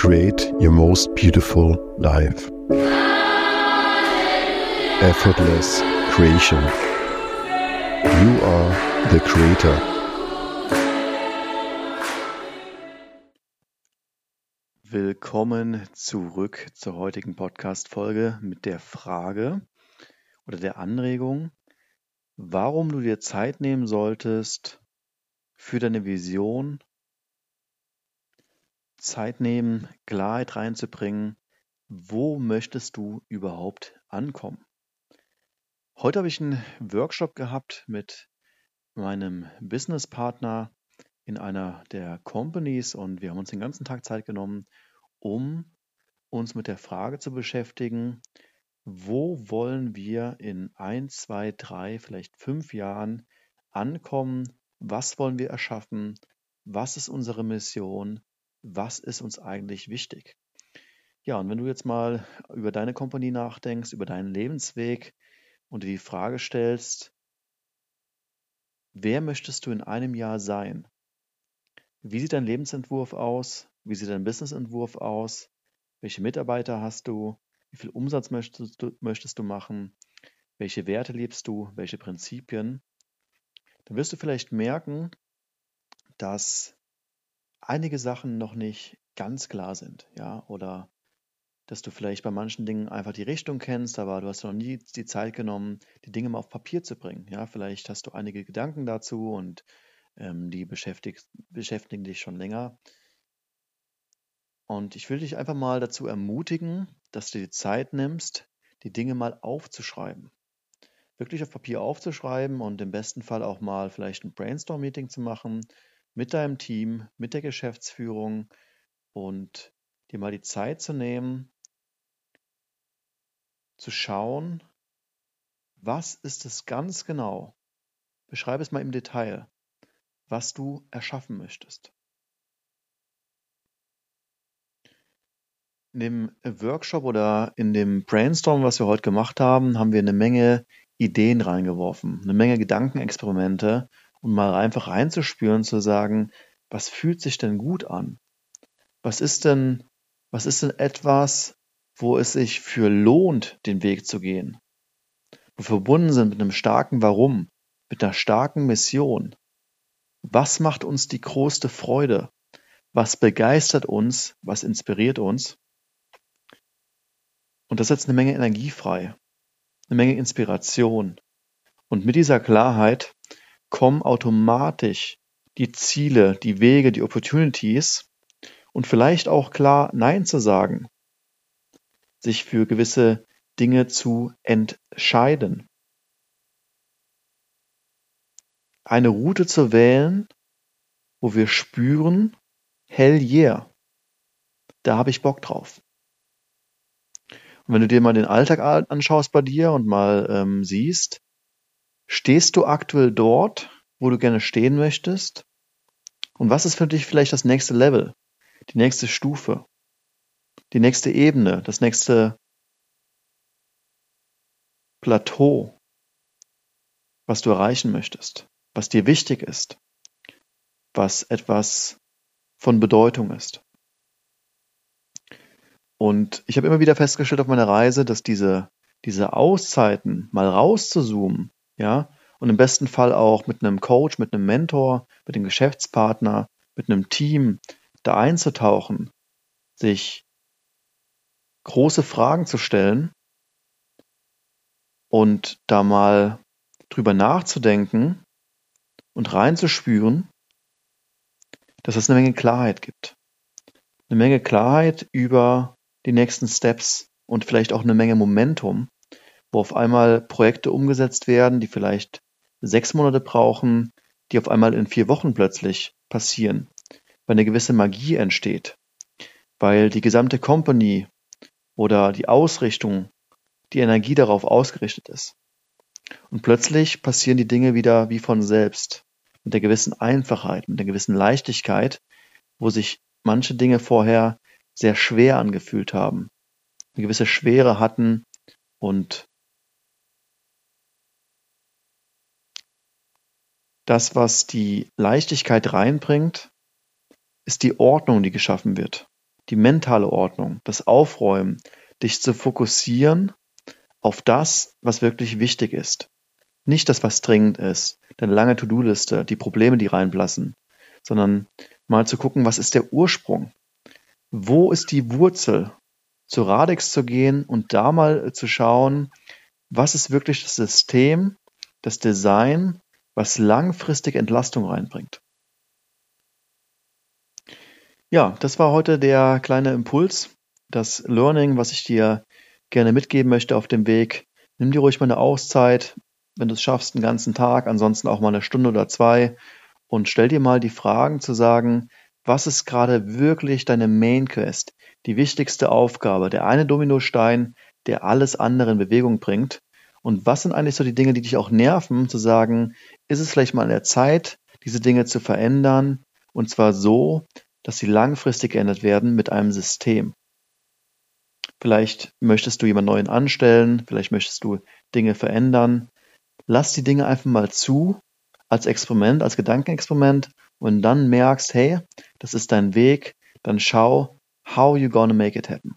create your most beautiful life. Effortless creation. You are the creator. Willkommen zurück zur heutigen Podcast-Folge mit der Frage oder der Anregung, warum du dir Zeit nehmen solltest für deine Vision Zeit nehmen, Klarheit reinzubringen, wo möchtest du überhaupt ankommen? Heute habe ich einen Workshop gehabt mit meinem Businesspartner in einer der Companies und wir haben uns den ganzen Tag Zeit genommen, um uns mit der Frage zu beschäftigen, wo wollen wir in ein, zwei, drei, vielleicht fünf Jahren ankommen? Was wollen wir erschaffen? Was ist unsere Mission? Was ist uns eigentlich wichtig? Ja, und wenn du jetzt mal über deine Kompanie nachdenkst, über deinen Lebensweg und die Frage stellst, wer möchtest du in einem Jahr sein? Wie sieht dein Lebensentwurf aus? Wie sieht dein Businessentwurf aus? Welche Mitarbeiter hast du? Wie viel Umsatz möchtest du, möchtest du machen? Welche Werte liebst du? Welche Prinzipien? Dann wirst du vielleicht merken, dass einige Sachen noch nicht ganz klar sind, ja, oder dass du vielleicht bei manchen Dingen einfach die Richtung kennst, aber du hast noch nie die Zeit genommen, die Dinge mal auf Papier zu bringen. Ja, vielleicht hast du einige Gedanken dazu und ähm, die beschäftigen dich schon länger. Und ich will dich einfach mal dazu ermutigen, dass du die Zeit nimmst, die Dinge mal aufzuschreiben. Wirklich auf Papier aufzuschreiben und im besten Fall auch mal vielleicht ein Brainstorm-Meeting zu machen, mit deinem Team, mit der Geschäftsführung und dir mal die Zeit zu nehmen, zu schauen, was ist es ganz genau? Beschreibe es mal im Detail, was du erschaffen möchtest. In dem Workshop oder in dem Brainstorm, was wir heute gemacht haben, haben wir eine Menge Ideen reingeworfen, eine Menge Gedankenexperimente und mal einfach reinzuspüren, zu sagen, was fühlt sich denn gut an? Was ist denn, was ist denn etwas, wo es sich für lohnt, den Weg zu gehen? Wo verbunden sind mit einem starken Warum, mit einer starken Mission. Was macht uns die größte Freude? Was begeistert uns? Was inspiriert uns? Und das setzt eine Menge Energie frei, eine Menge Inspiration. Und mit dieser Klarheit kommen automatisch die Ziele, die Wege, die Opportunities und vielleicht auch klar Nein zu sagen, sich für gewisse Dinge zu entscheiden. Eine Route zu wählen, wo wir spüren, hell yeah, da habe ich Bock drauf. Und wenn du dir mal den Alltag anschaust bei dir und mal ähm, siehst, Stehst du aktuell dort, wo du gerne stehen möchtest? Und was ist für dich vielleicht das nächste Level, die nächste Stufe, die nächste Ebene, das nächste Plateau, was du erreichen möchtest, was dir wichtig ist, was etwas von Bedeutung ist? Und ich habe immer wieder festgestellt auf meiner Reise, dass diese, diese Auszeiten, mal rauszuzoomen, ja, und im besten Fall auch mit einem Coach, mit einem Mentor, mit einem Geschäftspartner, mit einem Team da einzutauchen, sich große Fragen zu stellen und da mal drüber nachzudenken und reinzuspüren, dass es eine Menge Klarheit gibt. Eine Menge Klarheit über die nächsten Steps und vielleicht auch eine Menge Momentum, wo auf einmal Projekte umgesetzt werden, die vielleicht sechs Monate brauchen, die auf einmal in vier Wochen plötzlich passieren, weil eine gewisse Magie entsteht, weil die gesamte Company oder die Ausrichtung, die Energie darauf ausgerichtet ist. Und plötzlich passieren die Dinge wieder wie von selbst, mit der gewissen Einfachheit, mit der gewissen Leichtigkeit, wo sich manche Dinge vorher sehr schwer angefühlt haben, eine gewisse Schwere hatten und Das, was die Leichtigkeit reinbringt, ist die Ordnung, die geschaffen wird. die mentale Ordnung, das Aufräumen, dich zu fokussieren auf das, was wirklich wichtig ist. Nicht das, was dringend ist, deine lange To-Do-Liste, die Probleme, die reinblassen, sondern mal zu gucken, was ist der Ursprung? Wo ist die Wurzel? Zu Radix zu gehen und da mal zu schauen, was ist wirklich das System, das Design, was langfristig Entlastung reinbringt. Ja, das war heute der kleine Impuls, das Learning, was ich dir gerne mitgeben möchte auf dem Weg. Nimm dir ruhig mal eine Auszeit, wenn du es schaffst, einen ganzen Tag, ansonsten auch mal eine Stunde oder zwei und stell dir mal die Fragen zu sagen, was ist gerade wirklich deine Main Quest, die wichtigste Aufgabe, der eine Dominostein, der alles andere in Bewegung bringt und was sind eigentlich so die Dinge, die dich auch nerven, zu sagen, ist es vielleicht mal an der Zeit, diese Dinge zu verändern und zwar so, dass sie langfristig geändert werden mit einem System. Vielleicht möchtest du jemanden neuen anstellen, vielleicht möchtest du Dinge verändern. Lass die Dinge einfach mal zu als Experiment, als Gedankenexperiment und dann merkst, hey, das ist dein Weg, dann schau, how you gonna make it happen.